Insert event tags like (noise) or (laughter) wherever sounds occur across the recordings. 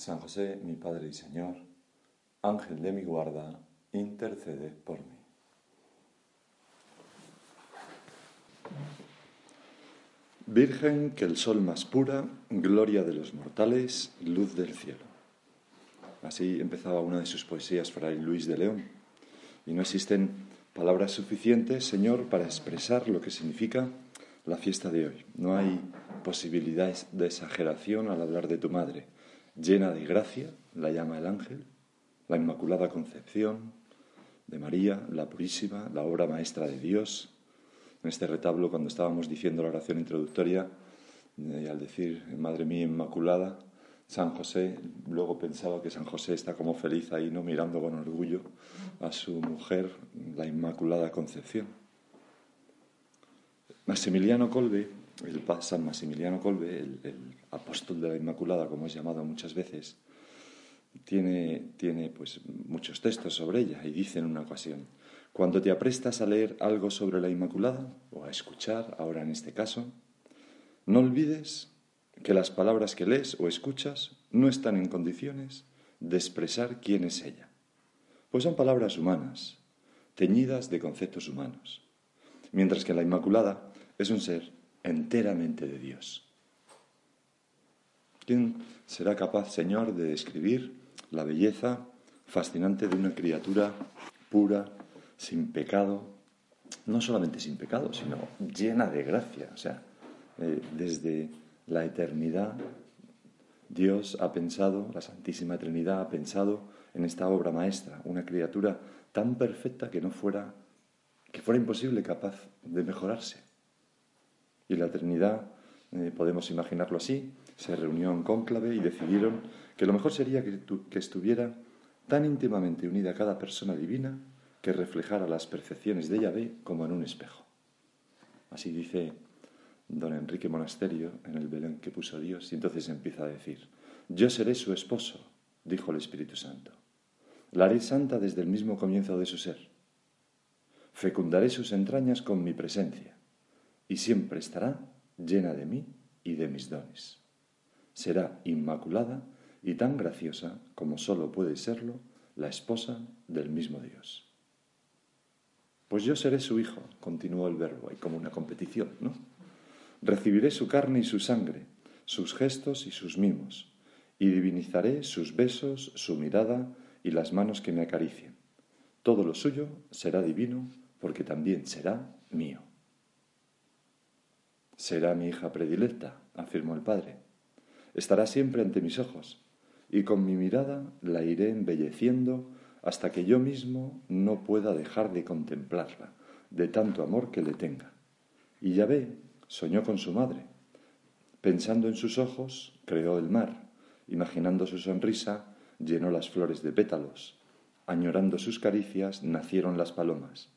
San José, mi Padre y Señor, Ángel de mi guarda, intercede por mí. Virgen que el sol más pura, gloria de los mortales, luz del cielo. Así empezaba una de sus poesías Fray Luis de León. Y no existen palabras suficientes, Señor, para expresar lo que significa la fiesta de hoy. No hay posibilidades de exageración al hablar de tu madre llena de gracia, la llama el ángel, la Inmaculada Concepción de María, la Purísima, la obra maestra de Dios. En este retablo, cuando estábamos diciendo la oración introductoria, y al decir Madre mía Inmaculada, San José, luego pensaba que San José está como feliz ahí, ¿no? mirando con orgullo a su mujer, la Inmaculada Concepción. Maximiliano Colbe el San Maximiliano Colbe, el, apóstol de la Inmaculada, como es llamado muchas veces, tiene, tiene pues, muchos textos sobre ella y dice en una ocasión, cuando te aprestas a leer algo sobre la Inmaculada, o a escuchar, ahora en este caso, no olvides que las palabras que lees o escuchas no están en condiciones de expresar quién es ella, pues son palabras humanas, teñidas de conceptos humanos, mientras que la Inmaculada es un ser enteramente de Dios. ¿Quién será capaz, Señor, de describir la belleza fascinante de una criatura pura, sin pecado, no solamente sin pecado, sino llena de gracia? O sea, eh, desde la eternidad, Dios ha pensado, la Santísima Trinidad ha pensado en esta obra maestra, una criatura tan perfecta que no fuera, que fuera imposible capaz de mejorarse. Y la Trinidad, eh, podemos imaginarlo así, se reunió en cónclave y decidieron que lo mejor sería que, estuviera tan íntimamente unida a cada persona divina que reflejara las percepciones de Yahvé como en un espejo. Así dice don Enrique Monasterio en el Belén que puso Dios, y entonces empieza a decir, yo seré su esposo, dijo el Espíritu Santo. La haré santa desde el mismo comienzo de su ser. Fecundaré sus entrañas con mi presencia y siempre estará llena de mí y de mis dones. Será inmaculada y tan graciosa como sólo puede serlo la esposa del mismo Dios. Pues yo seré su hijo, continuó el verbo, hay como una competición, ¿no? Recibiré su carne y su sangre, sus gestos y sus mimos, y divinizaré sus besos, su mirada y las manos que me acaricien. Todo lo suyo será divino porque también será mío. Será mi hija predilecta, afirmó el padre. Estará siempre ante mis ojos, y con mi mirada la iré embelleciendo hasta que yo mismo no pueda dejar de contemplarla, de tanto amor que le tenga. Y ya ve, soñó con su madre. Pensando en sus ojos, creó el mar, imaginando su sonrisa, llenó las flores de pétalos, añorando sus caricias, nacieron las palomas,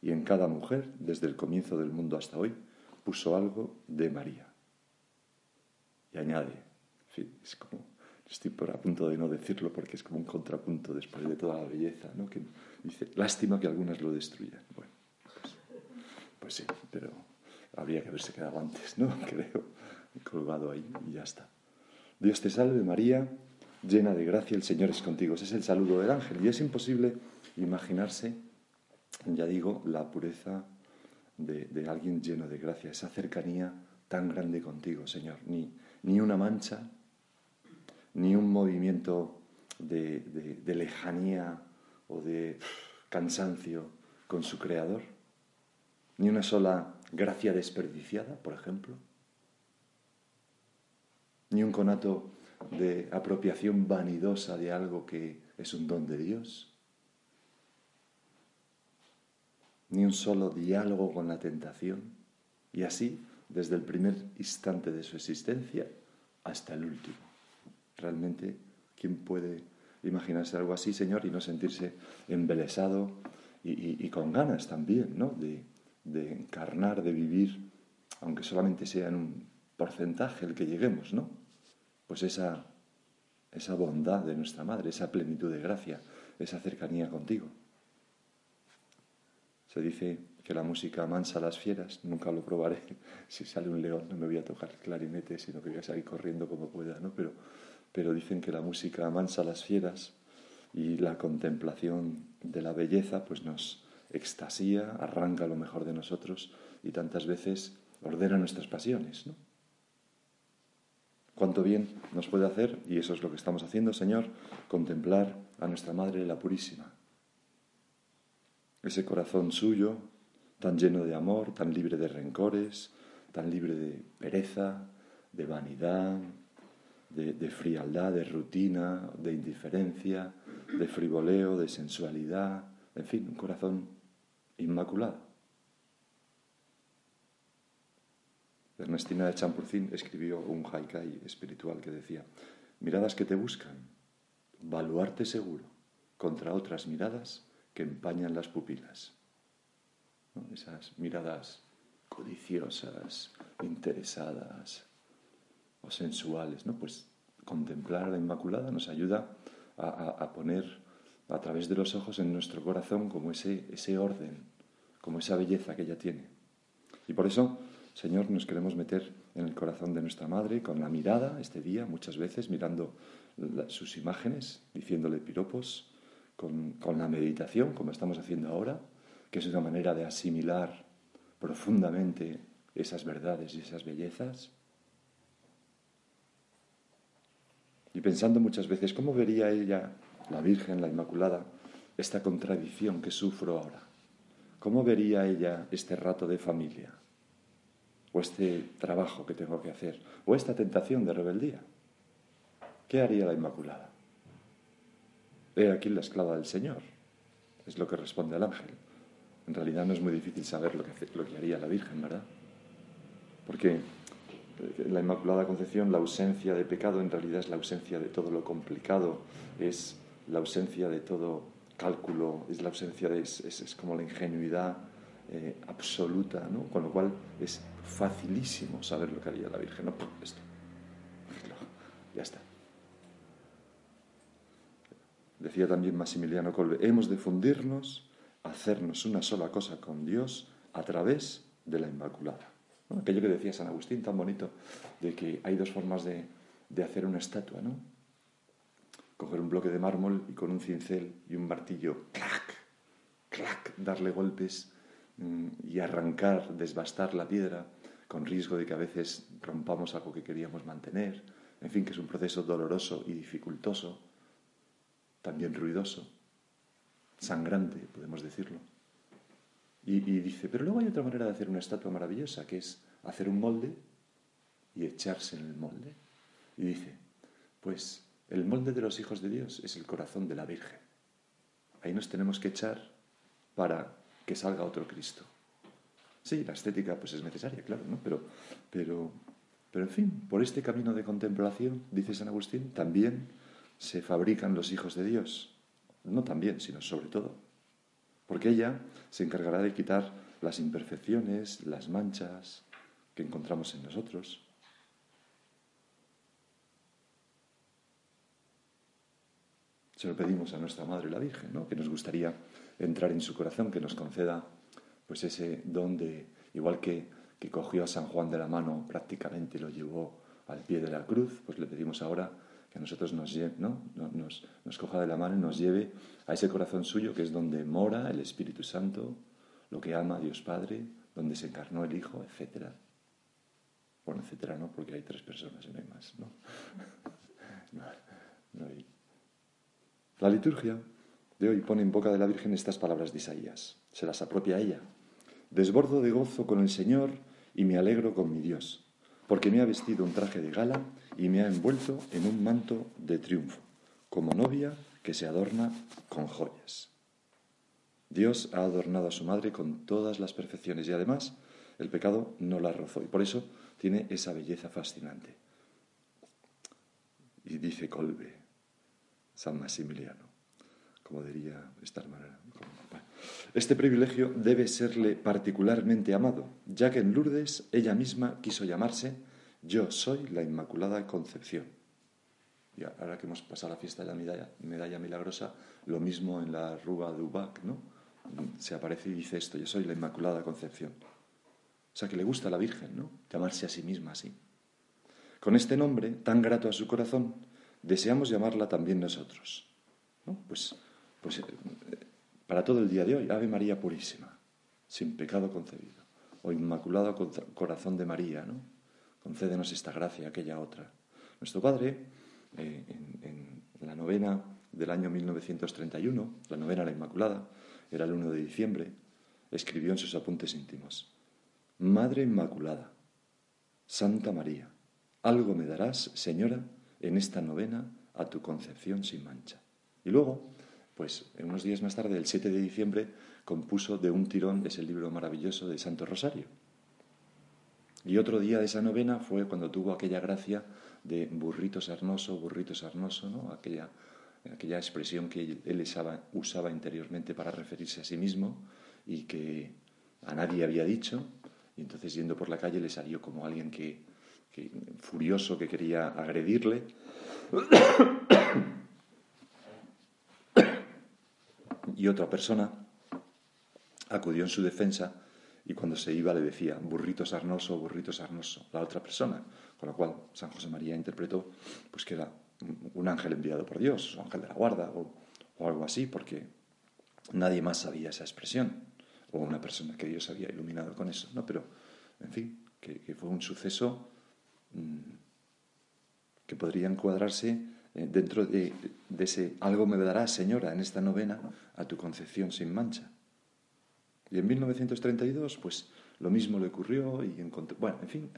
y en cada mujer, desde el comienzo del mundo hasta hoy, puso algo de María. Y añade, es como, estoy por a punto de no decirlo porque es como un contrapunto después de toda la belleza, ¿no? Que dice, lástima que algunas lo destruyan. Bueno, pues, pues sí, pero habría que haberse quedado antes, ¿no? (laughs) Creo, colgado ahí y ya está. Dios te salve María, llena de gracia, el Señor es contigo. Ese es el saludo del ángel y es imposible imaginarse, ya digo, la pureza de, alguien lleno de gracia, esa cercanía tan grande contigo, Señor. Ni, ni una mancha, ni un movimiento de, de, lejanía o de cansancio con su Creador, ni una sola gracia desperdiciada, por ejemplo, ni un conato de apropiación vanidosa de algo que es un don de Dios. Ni un solo diálogo con la tentación, y así desde el primer instante de su existencia hasta el último. Realmente, ¿quién puede imaginarse algo así, Señor, y no sentirse embelesado y, con ganas también, ¿no? De, encarnar, de vivir, aunque solamente sea en un porcentaje el que lleguemos, ¿no? Pues esa bondad de nuestra Madre, esa plenitud de gracia, esa cercanía contigo. Se dice que la música mansa a las fieras, nunca lo probaré. (laughs) Si sale un león no me voy a tocar el clarinete, sino que voy a salir corriendo como pueda, ¿no? Pero, pero dicen que la música mansa a las fieras y la contemplación de la belleza pues nos extasía, arranca lo mejor de nosotros y tantas veces ordena nuestras pasiones, ¿no? Cuánto bien nos puede hacer, y eso es lo que estamos haciendo, Señor, contemplar a nuestra Madre la Purísima. Ese corazón suyo, tan lleno de amor, tan libre de rencores, tan libre de pereza, de vanidad, de, frialdad, de rutina, de indiferencia, de frivoleo, de sensualidad, en fin, un corazón inmaculado. Ernestina de Champurcín escribió un haikai espiritual que decía, miradas que te buscan, valuarte seguro contra otras miradas que empañan las pupilas. Esas miradas codiciosas, interesadas, o sensuales, ¿no? Pues contemplar a la Inmaculada nos ayuda a, poner a través de los ojos en nuestro corazón como ese, ese orden, como esa belleza que ella tiene. Y por eso, Señor, nos queremos meter en el corazón de nuestra Madre con la mirada este día, muchas veces mirando sus imágenes, diciéndole piropos, con, la meditación, como estamos haciendo ahora, que es una manera de asimilar profundamente esas verdades y esas bellezas Y pensando muchas veces, ¿cómo vería ella, la Virgen, la Inmaculada, esta contradicción que sufro ahora? ¿Cómo vería ella este rato de familia? ¿O este trabajo que tengo que hacer? ¿O esta tentación de rebeldía? ¿Qué haría la Inmaculada? He aquí la esclava del Señor. Es lo que responde el ángel. En realidad no es muy difícil saber lo que, lo que haría la Virgen, ¿verdad? Porque la Inmaculada Concepción, la ausencia de pecado en realidad es la ausencia de todo lo complicado, es la ausencia de todo cálculo, es la ausencia de, es, como la ingenuidad eh, absoluta, ¿no? Con lo cual es facilísimo saber lo que haría la Virgen, no, esto, ya está. Decía también Maximiliano Colbe, hemos de fundirnos, hacernos una sola cosa con Dios a través de la Inmaculada. Aquello que decía San Agustín tan bonito, de que hay dos formas de, hacer una estatua, ¿no? Coger un bloque de mármol y con un cincel y un martillo, clac, clac, darle golpes mm, y arrancar, desbastar la piedra, con riesgo de que a veces rompamos algo que queríamos mantener. En fin, que es un proceso doloroso y dificultoso, también ruidoso, sangrante, podemos decirlo. Y, dice, pero luego hay otra manera de hacer una estatua maravillosa, que es hacer un molde y echarse en el molde. Y dice, pues el molde de los hijos de Dios es el corazón de la Virgen. Ahí nos tenemos que echar para que salga otro Cristo. Sí, la estética pues es necesaria, claro, ¿no? Pero, pero, pero en fin, por este camino de contemplación, dice San Agustín, también se fabrican los hijos de Dios. No también, sino sobre todo porque ella se encargará de quitar las imperfecciones, las manchas que encontramos en nosotros. Se lo pedimos a nuestra Madre la Virgen, ¿no? que nos gustaría entrar en su corazón, que nos conceda pues ese don de, igual que, que cogió a San Juan de la mano prácticamente lo llevó al pie de la cruz, pues le pedimos ahora que nosotros nos, ¿no? nos, nos coja de la mano y nos lleve a ese corazón suyo que es donde mora el Espíritu Santo, lo que ama Dios Padre, donde se encarnó el Hijo, etc. Bueno, etcétera no, porque hay tres personas y no hay más. ¿no? (laughs) La liturgia de hoy pone en boca de la Virgen estas palabras de Isaías. Se las apropia ella. Desbordo de gozo con el Señor y me alegro con mi Dios, porque me ha vestido un traje de gala y me ha envuelto en un manto de triunfo, como novia que se adorna con joyas. Dios ha adornado a su madre con todas las perfecciones y además el pecado no la rozó y por eso tiene esa belleza fascinante. Y dice Colbe, San Maximiliano, como diría esta hermana. Este privilegio debe serle particularmente amado, ya que en Lourdes ella misma quiso llamarse Yo soy la Inmaculada Concepción. Y ahora que hemos pasado la fiesta de la medalla, medalla milagrosa, lo mismo en la Rúa de Ubac, ¿no? Se aparece y dice esto, yo soy la Inmaculada Concepción. O sea, que le gusta a la Virgen, ¿no? Llamarse a sí misma así. Con este nombre, tan grato a su corazón, deseamos llamarla también nosotros. ¿no? Pues, pues eh, para todo el día de hoy, Ave María Purísima, sin pecado concebido, o Inmaculado Corazón de María, ¿no? Concédenos esta gracia, aquella otra. Nuestro Padre, eh, en, la novena del año 1931, la novena a la Inmaculada, era el 1 de diciembre, escribió en sus apuntes íntimos, Madre Inmaculada, Santa María, algo me darás, Señora, en esta novena a tu concepción sin mancha. Y luego, pues unos días más tarde, el 7 de diciembre, compuso de un tirón ese libro maravilloso de Santo Rosario. Y otro día de esa novena fue cuando tuvo aquella gracia de burrito sarnoso, burrito sarnoso, ¿no? aquella, aquella expresión que él usaba interiormente para referirse a sí mismo y que a nadie había dicho. Y entonces yendo por la calle le salió como alguien que, furioso que quería agredirle. y otra persona acudió en su defensa y cuando se iba le decía burrito sarnoso, burrito sarnoso, la otra persona, con lo cual San José María interpretó pues que era un ángel enviado por Dios, un ángel de la guarda o, o algo así, porque nadie más sabía esa expresión, o una persona que Dios había iluminado con eso, ¿no? Pero, en fin, que fue un suceso Mm, que podría encuadrarse eh, dentro de, ese algo me dará, señora, en esta novena a tu concepción sin mancha. Y en 1932, pues lo mismo le ocurrió y encontró, bueno, en fin,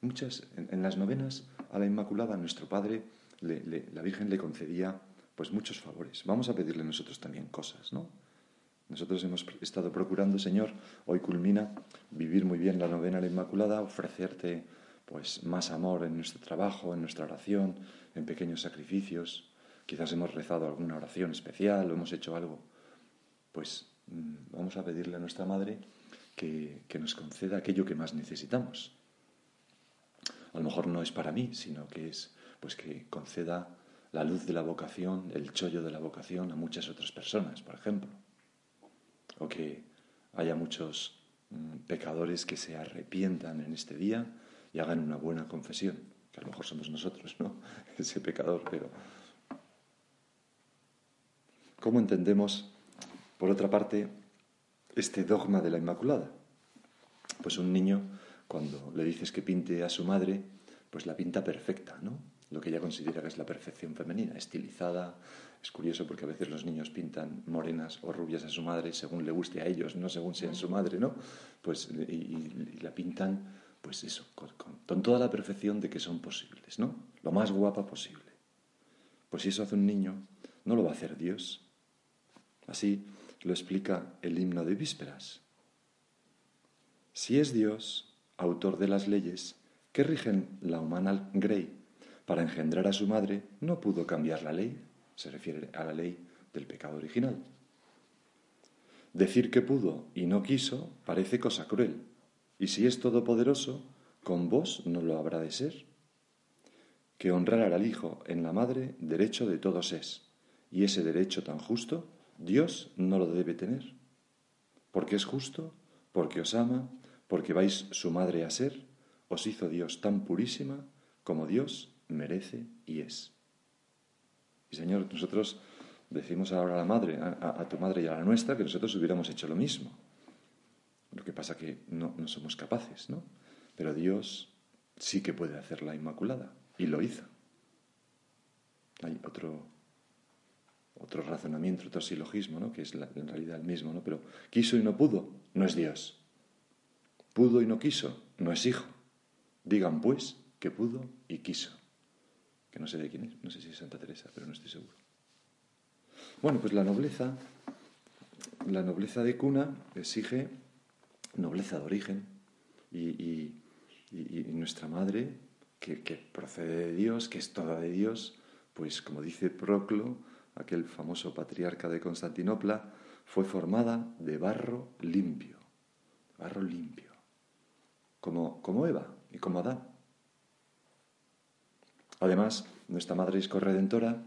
muchas, en, las novenas a la Inmaculada, nuestro Padre, la Virgen le concedía pues muchos favores. Vamos a pedirle nosotros también cosas, ¿no? Nosotros hemos estado procurando, Señor, hoy culmina vivir muy bien la novena a la Inmaculada, ofrecerte pues más amor en nuestro trabajo, en nuestra oración, en pequeños sacrificios. Quizás hemos rezado alguna oración especial o hemos hecho algo. Pues vamos a pedirle a nuestra Madre que, que nos conceda aquello que más necesitamos. A lo mejor no es para mí, sino que es pues que conceda la luz de la vocación, el chollo de la vocación a muchas otras personas, por ejemplo. O que haya muchos mm, pecadores que se arrepientan en este día y hagan una buena confesión, que a lo mejor somos nosotros, ¿no? (laughs) Ese pecador, pero... ¿Cómo entendemos, por otra parte, este dogma de la Inmaculada? Pues un niño, cuando le dices que pinte a su madre, pues la pinta perfecta, ¿no? Lo que ella considera que es la perfección femenina, estilizada. Es curioso porque a veces los niños pintan morenas o rubias a su madre según le guste a ellos, no según sean su madre, ¿no? Pues y la pintan pues eso, con, toda la perfección de que son posibles, ¿no? Lo más guapa posible. Pues si eso hace un niño, no lo va a hacer Dios. Así lo explica el himno de vísperas. Si es Dios, autor de las leyes que rigen la humana grey, para engendrar a su madre, no pudo cambiar la ley, se refiere a la ley del pecado original. Decir que pudo y no quiso parece cosa cruel, y si es todopoderoso, con vos no lo habrá de ser. Que honrar al Hijo en la Madre derecho de todos es, y ese derecho tan justo Dios no lo debe tener. Porque es justo, porque os ama, porque vais su madre a ser, os hizo Dios tan purísima como Dios merece y es. Y Señor, nosotros decimos ahora a la madre, a, tu madre y a la nuestra, que nosotros hubiéramos hecho lo mismo. Lo que pasa que no, no somos capaces, ¿no? Pero Dios sí que puede hacer la Inmaculada y lo hizo. Hay otro, otro razonamiento, otro silogismo, ¿no? que es en realidad el mismo, ¿no? pero quiso y no pudo, no es Dios. Pudo y no quiso, no es hijo. Digan pues que pudo y quiso. Que no sé de quién es, no sé si es Santa Teresa, pero no estoy seguro. Bueno, pues la nobleza, la nobleza de cuna exige nobleza de origen y, nuestra madre, que, procede de Dios, que es toda de Dios, pues como dice Proclo, aquel famoso patriarca de Constantinopla, fue formada de barro limpio, barro limpio, como, como Eva y como Adán. Además, nuestra Madre es corredentora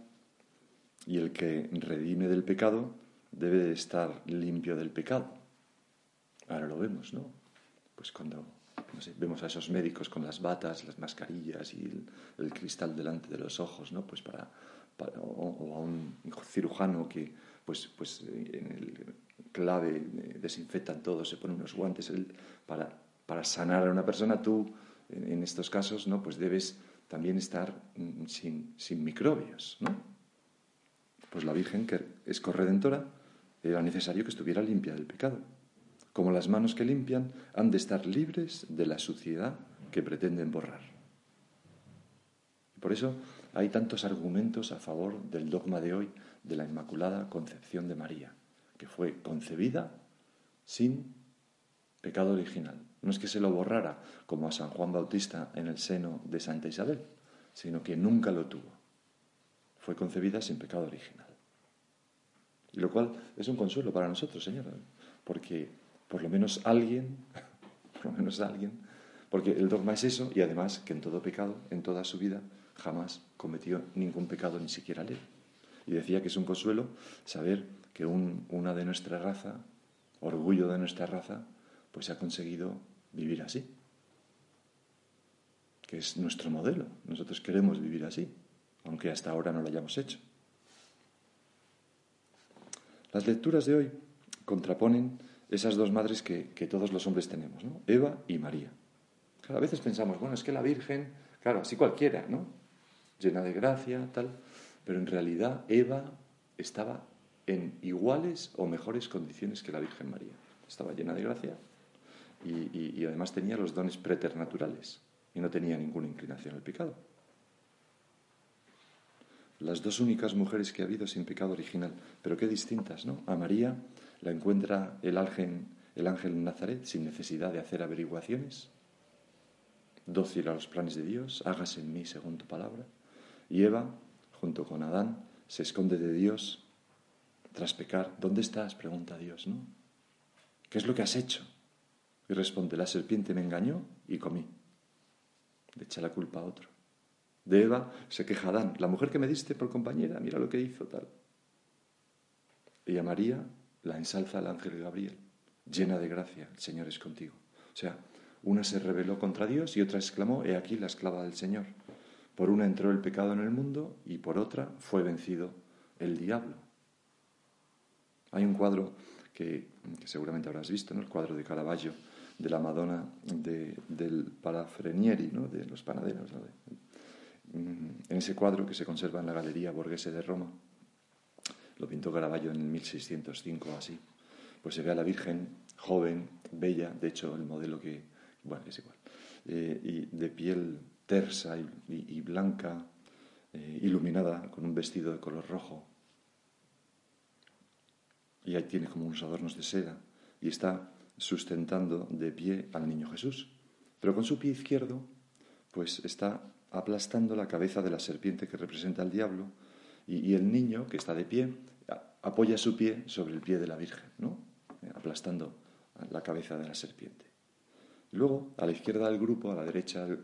y el que redime del pecado debe estar limpio del pecado. Ahora lo vemos, ¿no? Pues cuando vemos a esos médicos con las batas, las mascarillas y el, cristal delante de los ojos, ¿no? Pues para, o, a un cirujano que, pues, pues en el clave desinfectan todo, se ponen unos guantes para, para sanar a una persona, tú en estos casos, ¿no? Pues debes también estar mm, sin, sin microbios, ¿no? Pues la Virgen, que es corredentora, era necesario que estuviera limpia del pecado. Como las manos que limpian, han de estar libres de la suciedad que pretenden borrar. Por eso hay tantos argumentos a favor del dogma de hoy de la Inmaculada Concepción de María, que fue concebida sin pecado original. No es que se lo borrara como a San Juan Bautista en el seno de Santa Isabel, sino que nunca lo tuvo. Fue concebida sin pecado original. Y lo cual es un consuelo para nosotros, Señor, porque por lo menos alguien, (laughs) por lo menos alguien, porque el dogma es eso y además que en todo pecado, en toda su vida, jamás cometió ningún pecado, ni siquiera ley. Y decía que es un consuelo saber que una de nuestra raza, orgullo de nuestra raza, pues ha conseguido vivir así, que es nuestro modelo. Nosotros queremos vivir así, aunque hasta ahora no lo hayamos hecho. Las lecturas de hoy contraponen esas dos madres que, todos los hombres tenemos, ¿no? Eva y María. a veces pensamos, bueno, es que la Virgen, claro, así cualquiera, ¿no? Llena de gracia, tal, pero en realidad Eva estaba en iguales o mejores condiciones que la Virgen María. Estaba llena de gracia y, además tenía los dones preternaturales y no tenía ninguna inclinación al pecado las dos únicas mujeres que ha habido sin pecado original, pero qué distintas, ¿no? A María la encuentra el ángel, el ángel Nazaret sin necesidad de hacer averiguaciones, dócil a los planes de Dios, hágase en mí según tu palabra. Y Eva, junto con Adán, se esconde de Dios tras pecar. ¿Dónde estás? pregunta Dios, ¿no? ¿Qué es lo que has hecho? Y responde, la serpiente me engañó y comí. Le echa la culpa a otro. De Eva se queja Adán, la mujer que me diste por compañera, mira lo que hizo tal. Y a María la ensalza el ángel Gabriel, llena de gracia, el Señor es contigo. O sea, una se rebeló contra Dios y otra exclamó, he aquí la esclava del Señor. Por una entró el pecado en el mundo y por otra fue vencido el diablo. Hay un cuadro que, seguramente habrás visto, ¿no? el cuadro de Caravaggio de la Madonna del Parafrenieri, ¿no? de los panaderos, Mm, en ese cuadro que se conserva en la Galería Borghese de Roma, lo pintó Caravaggio en 1605 o así, pues se ve a la Virgen joven, bella, de hecho el modelo que, bueno, es igual, eh, y de piel tersa y, blanca, eh, iluminada con un vestido de color rojo. Y ahí tiene como unos adornos de seda y está sustentando de pie al niño Jesús. Pero con su pie izquierdo, pues está aplastando la cabeza de la serpiente que representa al diablo, y, el niño, que está de pie, apoya su pie sobre el pie de la Virgen, ¿no? Eh, aplastando la cabeza de la serpiente. Luego, a la izquierda del grupo, a la derecha, eh,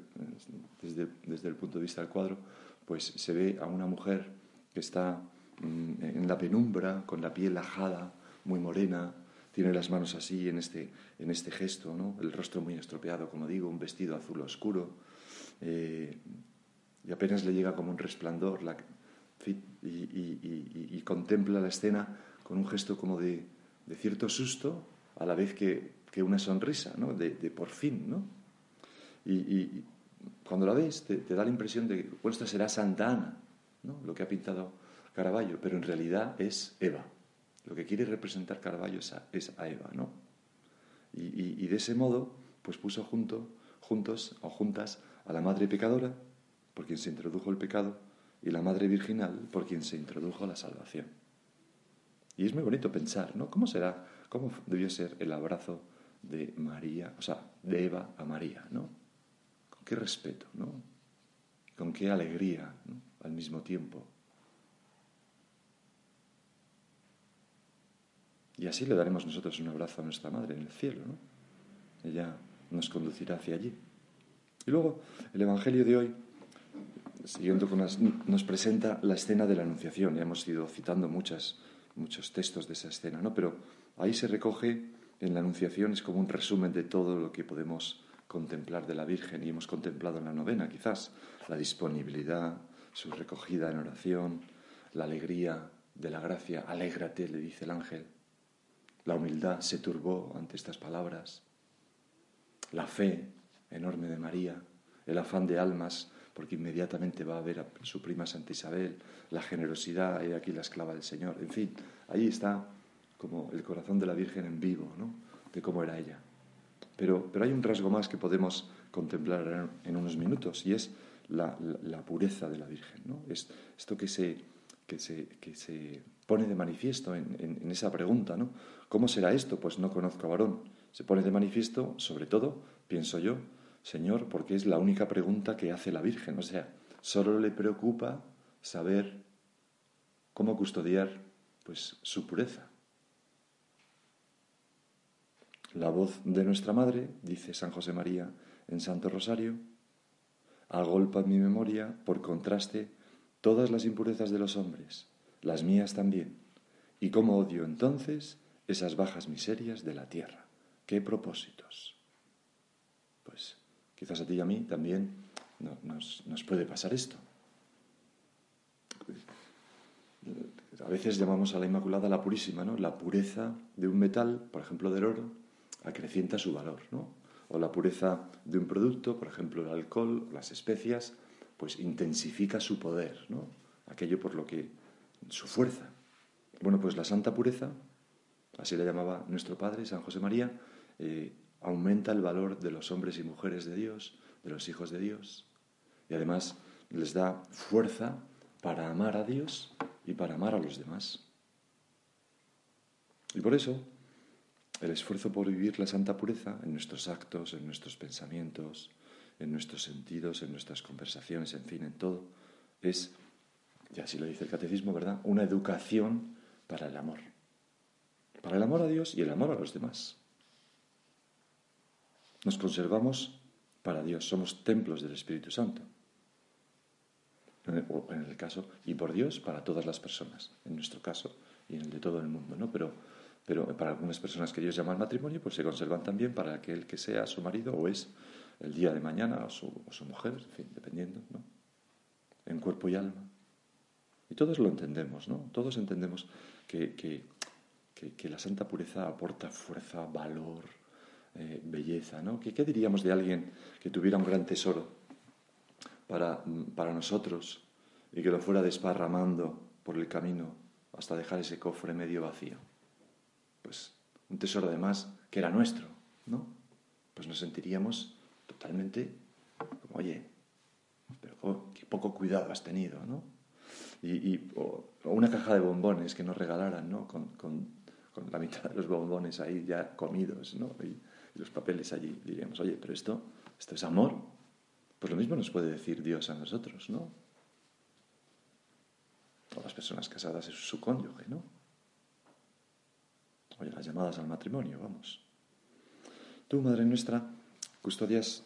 desde, desde, el punto de vista del cuadro, pues se ve a una mujer que está mm, en la penumbra, con la piel ajada, muy morena, tiene las manos así en este, en este gesto, ¿no? el rostro muy estropeado, como digo, un vestido azul oscuro, eh, y apenas le llega como un resplandor y, contempla la escena con un gesto como de, cierto susto, a la vez que, una sonrisa, ¿no? de, por fin. ¿no? Y, cuando la ves te, da la impresión de que esta será Santa Ana, ¿no? lo que ha pintado Caravaggio, pero en realidad es Eva. Lo que quiere representar Caravaggio es a, Eva. ¿no? Y, de ese modo, pues puso junto, juntos o juntas a la madre pecadora, por quien se introdujo el pecado, y la madre virginal, por quien se introdujo la salvación. Y es muy bonito pensar, ¿no? ¿Cómo será, cómo debió ser el abrazo de María, o sea, de Eva a María, ¿no? Con qué respeto, ¿no? Con qué alegría, ¿no? Al mismo tiempo. Y así le daremos nosotros un abrazo a nuestra madre en el cielo, ¿no? Ella nos conducirá hacia allí. Y luego, el Evangelio de hoy, siguiendo con las, nos presenta la escena de la Anunciación. Ya hemos ido citando muchas, muchos textos de esa escena, ¿no? Pero ahí se recoge en la Anunciación, es como un resumen de todo lo que podemos contemplar de la Virgen y hemos contemplado en la novena, quizás, la disponibilidad, su recogida en oración, la alegría de la gracia, alégrate, le dice el ángel. La humildad se turbó ante estas palabras. La fe enorme de María, el afán de almas, porque inmediatamente va a ver a su prima Santa Isabel, la generosidad, y aquí la esclava del Señor. En fin, ahí está como el corazón de la Virgen en vivo, ¿no? De cómo era ella. Pero, pero hay un rasgo más que podemos contemplar en unos minutos y es la, pureza de la Virgen. ¿no? Es esto que se, que se, que se pone de manifiesto en, en, esa pregunta. ¿no? ¿Cómo será esto? Pues no conozco a varón. Se pone de manifiesto, sobre todo, pienso yo, Señor, porque es la única pregunta que hace la Virgen. O sea, solo le preocupa saber cómo custodiar pues, su pureza. La voz de nuestra Madre, dice San José María en Santo Rosario, agolpa mi memoria, por contraste, todas las impurezas de los hombres, las mías también, y cómo odio entonces esas bajas miserias de la tierra. ¿Qué propósitos? Pues quizás a ti y a mí también nos, nos puede pasar esto. A veces llamamos a la Inmaculada la Purísima, ¿no? La pureza de un metal, por ejemplo del oro, acrecienta su valor, ¿no? o la pureza de un producto, por ejemplo el alcohol, las especias, pues intensifica su poder, ¿no? aquello por lo que su fuerza. Bueno, pues la santa pureza, así le llamaba nuestro Padre, San José María, eh, aumenta el valor de los hombres y mujeres de Dios, de los hijos de Dios, y además les da fuerza para amar a Dios y para amar a los demás. Y por eso el esfuerzo por vivir la santa pureza en nuestros actos, en nuestros pensamientos, en nuestros sentidos, en nuestras conversaciones, en fin, en todo, es, y así lo dice el catecismo, ¿verdad? Una educación para el amor. Para el amor a Dios y el amor a los demás. Nos conservamos para Dios, somos templos del Espíritu Santo. En el caso, y por Dios para todas las personas, en nuestro caso y en el de todo el mundo, ¿no? Pero pero para algunas personas que Dios llama al matrimonio, pues se conservan también para aquel que sea su marido o es el día de mañana o su, mujer, en fin, dependiendo, ¿no? En cuerpo y alma. Y todos lo entendemos, ¿no? Todos entendemos que, que, la santa pureza aporta fuerza, valor, eh, belleza, ¿no? ¿Qué, diríamos de alguien que tuviera un gran tesoro para, para nosotros y que lo fuera desparramando por el camino hasta dejar ese cofre medio vacío? Pues un tesoro además que era nuestro, ¿no? Pues nos sentiríamos totalmente como, oye, pero qué poco cuidado has tenido, ¿no? Y, o, una caja de bombones que nos regalaran, ¿no? Con, la mitad de los bombones ahí ya comidos, ¿no? Y, los papeles allí, diríamos, oye, pero esto, esto es amor. Pues lo mismo nos puede decir Dios a nosotros, ¿no? Todas las personas casadas es su cónyuge, ¿no? Oye, las llamadas al matrimonio, vamos. Tú, Madre nuestra, custodias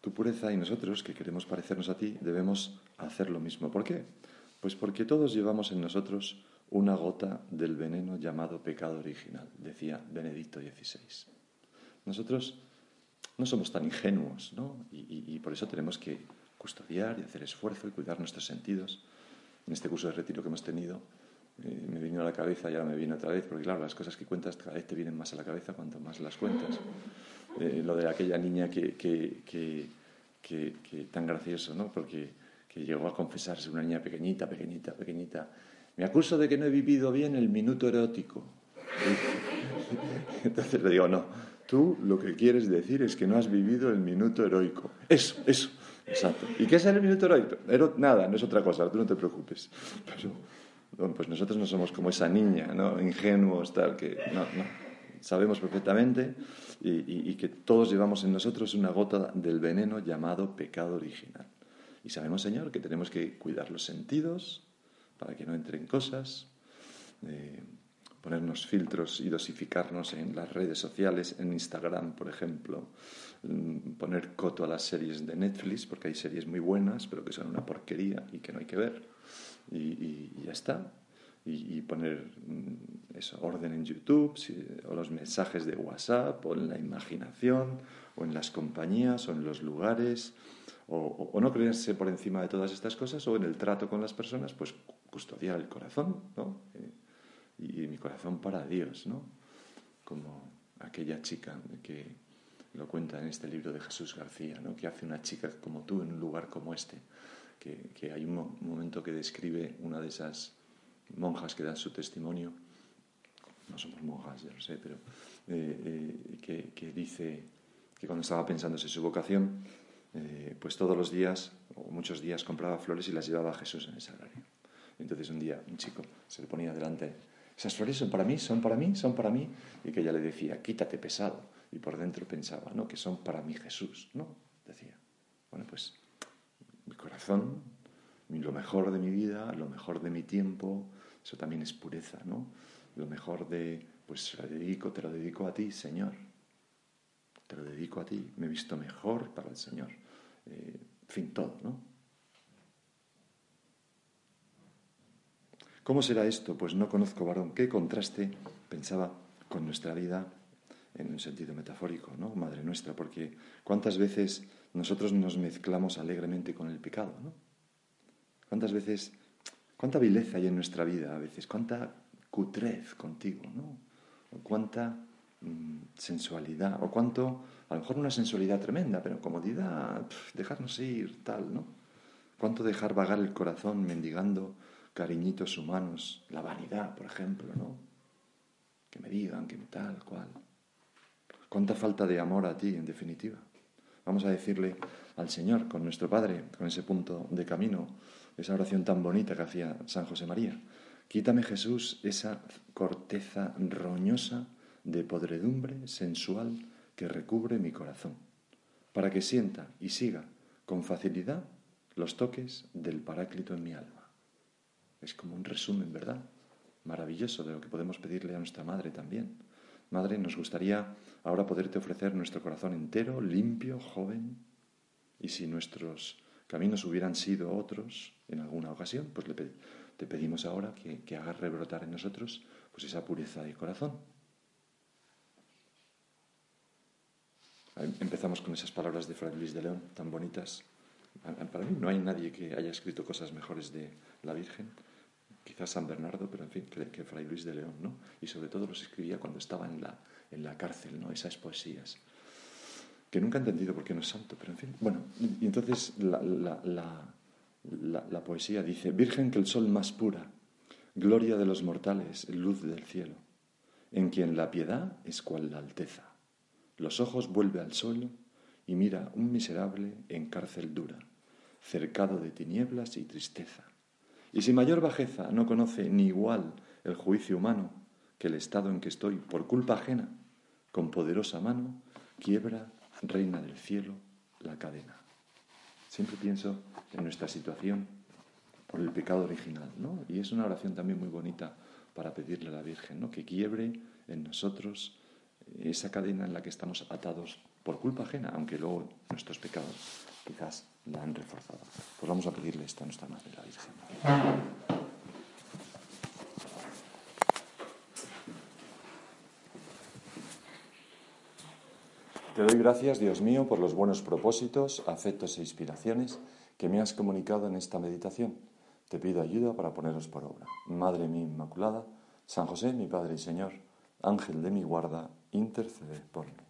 tu pureza y nosotros, que queremos parecernos a ti, debemos hacer lo mismo. ¿Por qué? Pues porque todos llevamos en nosotros una gota del veneno llamado pecado original, decía Benedicto XVI. Nosotros no somos tan ingenuos, ¿no? Y, por eso tenemos que custodiar y hacer esfuerzo y cuidar nuestros sentidos. En este curso de retiro que hemos tenido, me vino a la cabeza y ahora me viene otra vez, porque claro, las cosas que cuentas cada vez te vienen más a la cabeza cuanto más las cuentas. (laughs) Eh, lo de aquella niña que, que, que, que, tan gracioso, ¿no? Porque que llegó a confesarse una niña pequeñita, pequeñita, pequeñita. Me acuso de que no he vivido bien el minuto erótico. (laughs) Entonces le digo, no, tú lo que quieres decir es que no has vivido el minuto heroico. Eso, eso, exacto. ¿Y qué es el minuto heroico? nada, no es otra cosa, tú no te preocupes. (laughs) Pero, pues nosotros no somos como esa niña, ¿no? Ingenuos, tal, que no, no. Sabemos perfectamente y, que todos llevamos en nosotros una gota del veneno llamado pecado original. Y sabemos, Señor, que tenemos que cuidar los sentidos para que no entren cosas, eh, ponernos filtros y dosificarnos en las redes sociales, en Instagram, por ejemplo, mm, poner coto a las series de Netflix, porque hay series muy buenas, pero que son una porquería y que no hay que ver, y, ya está. Y, poner mm, eso, orden en YouTube, o los mensajes de WhatsApp, o en la imaginación, o en las compañías, o en los lugares, o, no creerse por encima de todas estas cosas, o en el trato con las personas, pues custodiar el corazón, ¿no? Eh, y mi corazón para Dios, ¿no? Como aquella chica que lo cuenta en este libro de Jesús García, ¿no? Que hace una chica como tú en un lugar como este, que, que hay un, momento que describe una de esas monjas que dan su testimonio, no somos monjas, ya lo sé, pero eh, eh, que, que, dice que cuando estaba pensándose su vocación, eh, pues todos los días, o muchos días, compraba flores y las llevaba a Jesús en el sagrario. Entonces un día un chico se le ponía delante esas flores son para mí, son para mí, son para mí. Y que ella le decía, quítate pesado. Y por dentro pensaba, no, que son para mí Jesús, ¿no? Decía, bueno, pues mi corazón, lo mejor de mi vida, lo mejor de mi tiempo, eso también es pureza, ¿no? Lo mejor de, pues lo dedico, te lo dedico a ti, Señor. Te lo dedico a ti, me he visto mejor para el Señor. Eh, en fin, todo, ¿no? ¿Cómo será esto? Pues no conozco varón. ¿Qué contraste, pensaba, con nuestra vida en un sentido metafórico, ¿no? Madre nuestra, porque cuántas veces nosotros nos mezclamos alegremente con el pecado, ¿no? ¿Cuántas veces, cuánta vileza hay en nuestra vida a veces, cuánta cutrez contigo, ¿no? O cuánta mm, sensualidad, o cuánto, a lo mejor una sensualidad tremenda, pero comodidad, dejarnos ir, tal, ¿no? Cuánto dejar vagar el corazón mendigando cariñitos humanos, la vanidad, por ejemplo, ¿no? Que me digan que tal, cual. Cuánta falta de amor a ti, en definitiva. Vamos a decirle al Señor, con nuestro Padre, con ese punto de camino, esa oración tan bonita que hacía San José María. Quítame, Jesús, esa corteza roñosa de podredumbre sensual que recubre mi corazón, para que sienta y siga con facilidad los toques del Paráclito en mi alma. Es como un resumen, ¿verdad? Maravilloso de lo que podemos pedirle a nuestra Madre también. Madre, nos gustaría ahora poderte ofrecer nuestro corazón entero, limpio, joven. Y si nuestros caminos hubieran sido otros en alguna ocasión, pues te pedimos ahora que, que hagas rebrotar en nosotros pues esa pureza de corazón. Empezamos con esas palabras de Fray Luis de León, tan bonitas. Para mí no hay nadie que haya escrito cosas mejores de la Virgen quizás San Bernardo, pero en fin, que, Fray Luis de León, ¿no? Y sobre todo los escribía cuando estaba en la, en la cárcel, ¿no? Esas poesías, que nunca he entendido por qué no es santo, pero en fin. Bueno, y entonces la, la poesía dice, Virgen que el sol más pura, gloria de los mortales, luz del cielo, en quien la piedad es cual la alteza. Los ojos vuelve al suelo y mira un miserable en cárcel dura, cercado de tinieblas y tristeza y si mayor bajeza no conoce ni igual el juicio humano que el estado en que estoy por culpa ajena, con poderosa mano quiebra, reina del cielo, la cadena. Siempre pienso en nuestra situación por el pecado original, ¿no? Y es una oración también muy bonita para pedirle a la Virgen, ¿no? Que quiebre en nosotros esa cadena en la que estamos atados por culpa ajena, aunque luego nuestros pecados quizás la han reforzado. Pues vamos a pedirle esto a nuestra Madre, la Virgen. Te doy gracias, Dios mío, por los buenos propósitos, afectos e inspiraciones que me has comunicado en esta meditación. Te pido ayuda para ponerlos por obra. Madre mía Inmaculada, San José, mi Padre y Señor, Ángel de mi guarda, intercede por mí.